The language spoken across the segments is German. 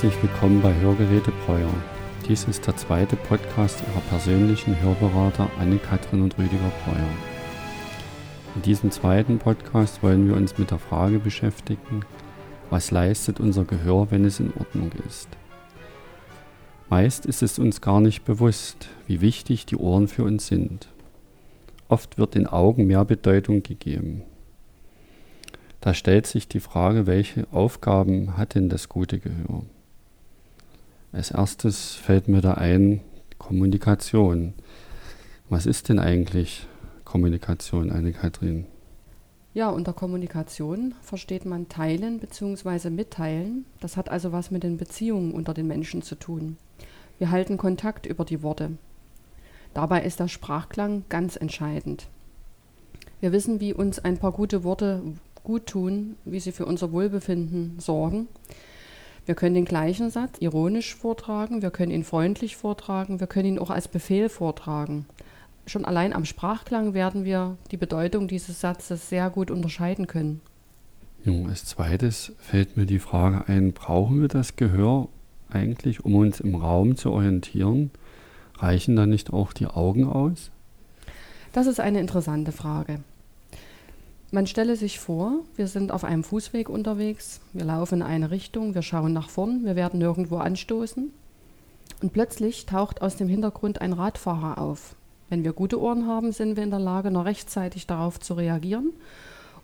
Herzlich willkommen bei Hörgeräte Breuer. Dies ist der zweite Podcast Ihrer persönlichen Hörberater Anne-Kathrin und Rüdiger Breuer. In diesem zweiten Podcast wollen wir uns mit der Frage beschäftigen, was leistet unser Gehör, wenn es in Ordnung ist. Meist ist es uns gar nicht bewusst, wie wichtig die Ohren für uns sind. Oft wird den Augen mehr Bedeutung gegeben. Da stellt sich die Frage, welche Aufgaben hat denn das gute Gehör? Als erstes fällt mir da ein Kommunikation. Was ist denn eigentlich Kommunikation, Anne-Kathrin? Ja, unter Kommunikation versteht man Teilen bzw. Mitteilen. Das hat also was mit den Beziehungen unter den Menschen zu tun. Wir halten Kontakt über die Worte. Dabei ist der Sprachklang ganz entscheidend. Wir wissen, wie uns ein paar gute Worte gut tun, wie sie für unser Wohlbefinden sorgen. Wir können den gleichen Satz ironisch vortragen, wir können ihn freundlich vortragen, wir können ihn auch als Befehl vortragen. Schon allein am Sprachklang werden wir die Bedeutung dieses Satzes sehr gut unterscheiden können. Ja, als zweites fällt mir die Frage ein, brauchen wir das Gehör eigentlich, um uns im Raum zu orientieren? Reichen da nicht auch die Augen aus? Das ist eine interessante Frage. Man stelle sich vor, wir sind auf einem Fußweg unterwegs, wir laufen in eine Richtung, wir schauen nach vorn, wir werden nirgendwo anstoßen und plötzlich taucht aus dem Hintergrund ein Radfahrer auf. Wenn wir gute Ohren haben, sind wir in der Lage, noch rechtzeitig darauf zu reagieren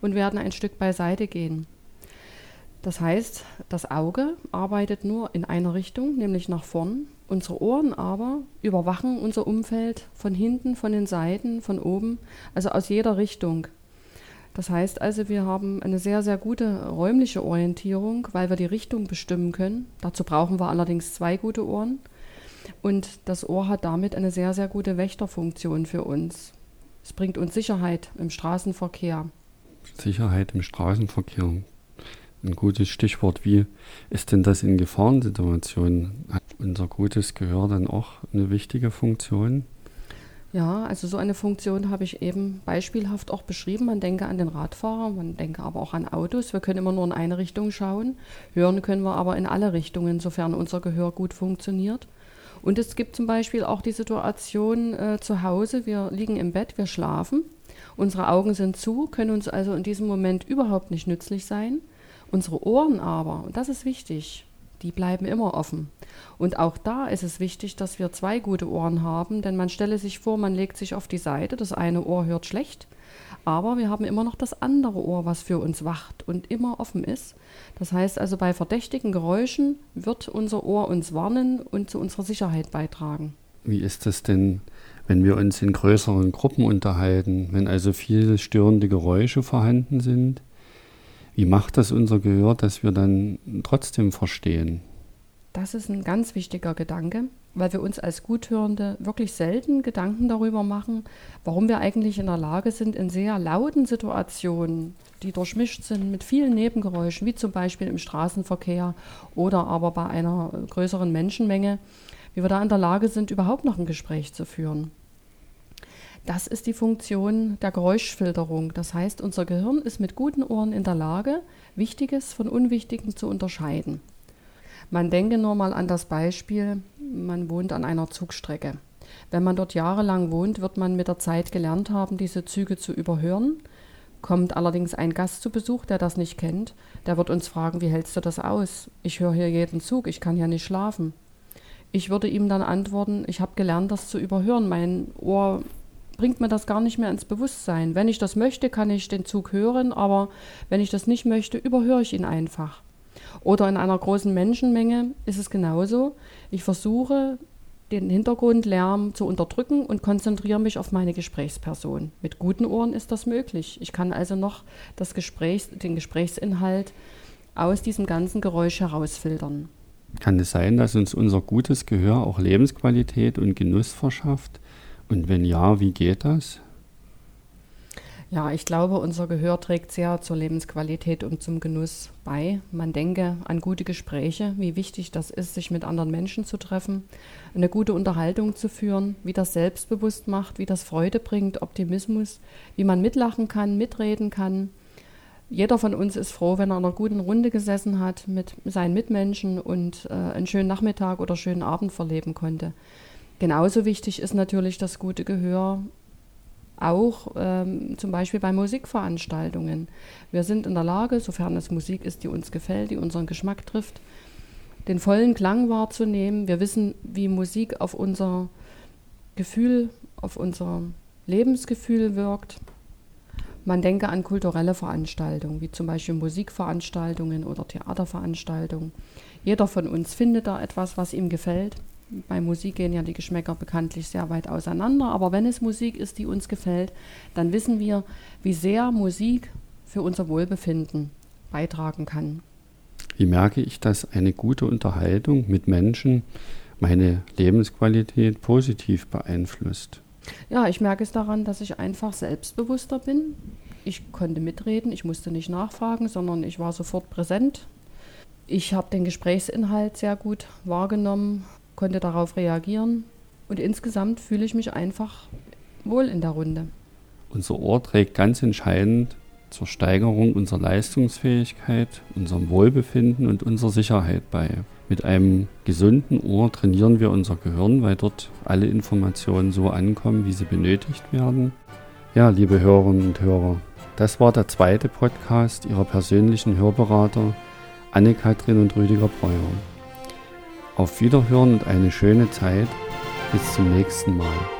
und werden ein Stück beiseite gehen. Das heißt, das Auge arbeitet nur in einer Richtung, nämlich nach vorn. Unsere Ohren aber überwachen unser Umfeld von hinten, von den Seiten, von oben, also aus jeder Richtung. Das heißt also, wir haben eine sehr, sehr gute räumliche Orientierung, weil wir die Richtung bestimmen können. Dazu brauchen wir allerdings zwei gute Ohren. Und das Ohr hat damit eine sehr, sehr gute Wächterfunktion für uns. Es bringt uns Sicherheit im Straßenverkehr. Sicherheit im Straßenverkehr. Ein gutes Stichwort. Wie ist denn das in Gefahrensituationen? Hat unser gutes Gehör dann auch eine wichtige Funktion? Ja, also so eine Funktion habe ich eben beispielhaft auch beschrieben. Man denke an den Radfahrer, man denke aber auch an Autos. Wir können immer nur in eine Richtung schauen. Hören können wir aber in alle Richtungen, sofern unser Gehör gut funktioniert. Und es gibt zum Beispiel auch die Situation äh, zu Hause, wir liegen im Bett, wir schlafen, unsere Augen sind zu, können uns also in diesem Moment überhaupt nicht nützlich sein. Unsere Ohren aber, und das ist wichtig, die bleiben immer offen. Und auch da ist es wichtig, dass wir zwei gute Ohren haben, denn man stelle sich vor, man legt sich auf die Seite, das eine Ohr hört schlecht, aber wir haben immer noch das andere Ohr, was für uns wacht und immer offen ist. Das heißt also, bei verdächtigen Geräuschen wird unser Ohr uns warnen und zu unserer Sicherheit beitragen. Wie ist das denn, wenn wir uns in größeren Gruppen unterhalten, wenn also viele störende Geräusche vorhanden sind? Wie macht das unser Gehör, dass wir dann trotzdem verstehen? Das ist ein ganz wichtiger Gedanke, weil wir uns als Guthörende wirklich selten Gedanken darüber machen, warum wir eigentlich in der Lage sind, in sehr lauten Situationen, die durchmischt sind mit vielen Nebengeräuschen, wie zum Beispiel im Straßenverkehr oder aber bei einer größeren Menschenmenge, wie wir da in der Lage sind, überhaupt noch ein Gespräch zu führen. Das ist die Funktion der Geräuschfilterung. Das heißt, unser Gehirn ist mit guten Ohren in der Lage, Wichtiges von Unwichtigem zu unterscheiden. Man denke nur mal an das Beispiel, man wohnt an einer Zugstrecke. Wenn man dort jahrelang wohnt, wird man mit der Zeit gelernt haben, diese Züge zu überhören. Kommt allerdings ein Gast zu Besuch, der das nicht kennt, der wird uns fragen, wie hältst du das aus? Ich höre hier jeden Zug, ich kann hier nicht schlafen. Ich würde ihm dann antworten, ich habe gelernt, das zu überhören. Mein Ohr bringt mir das gar nicht mehr ins Bewusstsein. Wenn ich das möchte, kann ich den Zug hören, aber wenn ich das nicht möchte, überhöre ich ihn einfach. Oder in einer großen Menschenmenge ist es genauso. Ich versuche, den Hintergrundlärm zu unterdrücken und konzentriere mich auf meine Gesprächsperson. Mit guten Ohren ist das möglich. Ich kann also noch das Gesprächs-, den Gesprächsinhalt aus diesem ganzen Geräusch herausfiltern. Kann es sein, dass uns unser gutes Gehör auch Lebensqualität und Genuss verschafft? Und wenn ja, wie geht das? Ja, ich glaube, unser Gehör trägt sehr zur Lebensqualität und zum Genuss bei. Man denke an gute Gespräche, wie wichtig das ist, sich mit anderen Menschen zu treffen, eine gute Unterhaltung zu führen, wie das selbstbewusst macht, wie das Freude bringt, Optimismus, wie man mitlachen kann, mitreden kann. Jeder von uns ist froh, wenn er in einer guten Runde gesessen hat mit seinen Mitmenschen und äh, einen schönen Nachmittag oder schönen Abend verleben konnte. Genauso wichtig ist natürlich das gute Gehör auch ähm, zum Beispiel bei Musikveranstaltungen. Wir sind in der Lage, sofern es Musik ist, die uns gefällt, die unseren Geschmack trifft, den vollen Klang wahrzunehmen. Wir wissen, wie Musik auf unser Gefühl, auf unser Lebensgefühl wirkt. Man denke an kulturelle Veranstaltungen, wie zum Beispiel Musikveranstaltungen oder Theaterveranstaltungen. Jeder von uns findet da etwas, was ihm gefällt. Bei Musik gehen ja die Geschmäcker bekanntlich sehr weit auseinander, aber wenn es Musik ist, die uns gefällt, dann wissen wir, wie sehr Musik für unser Wohlbefinden beitragen kann. Wie merke ich, dass eine gute Unterhaltung mit Menschen meine Lebensqualität positiv beeinflusst? Ja, ich merke es daran, dass ich einfach selbstbewusster bin. Ich konnte mitreden, ich musste nicht nachfragen, sondern ich war sofort präsent. Ich habe den Gesprächsinhalt sehr gut wahrgenommen, konnte darauf reagieren und insgesamt fühle ich mich einfach wohl in der Runde. Unser Ohr trägt ganz entscheidend zur Steigerung unserer Leistungsfähigkeit, unserem Wohlbefinden und unserer Sicherheit bei. Mit einem gesunden Ohr trainieren wir unser Gehirn, weil dort alle Informationen so ankommen, wie sie benötigt werden. Ja, liebe Hörerinnen und Hörer, das war der zweite Podcast Ihrer persönlichen Hörberater Anne-Kathrin und Rüdiger Breuer. Auf Wiederhören und eine schöne Zeit. Bis zum nächsten Mal.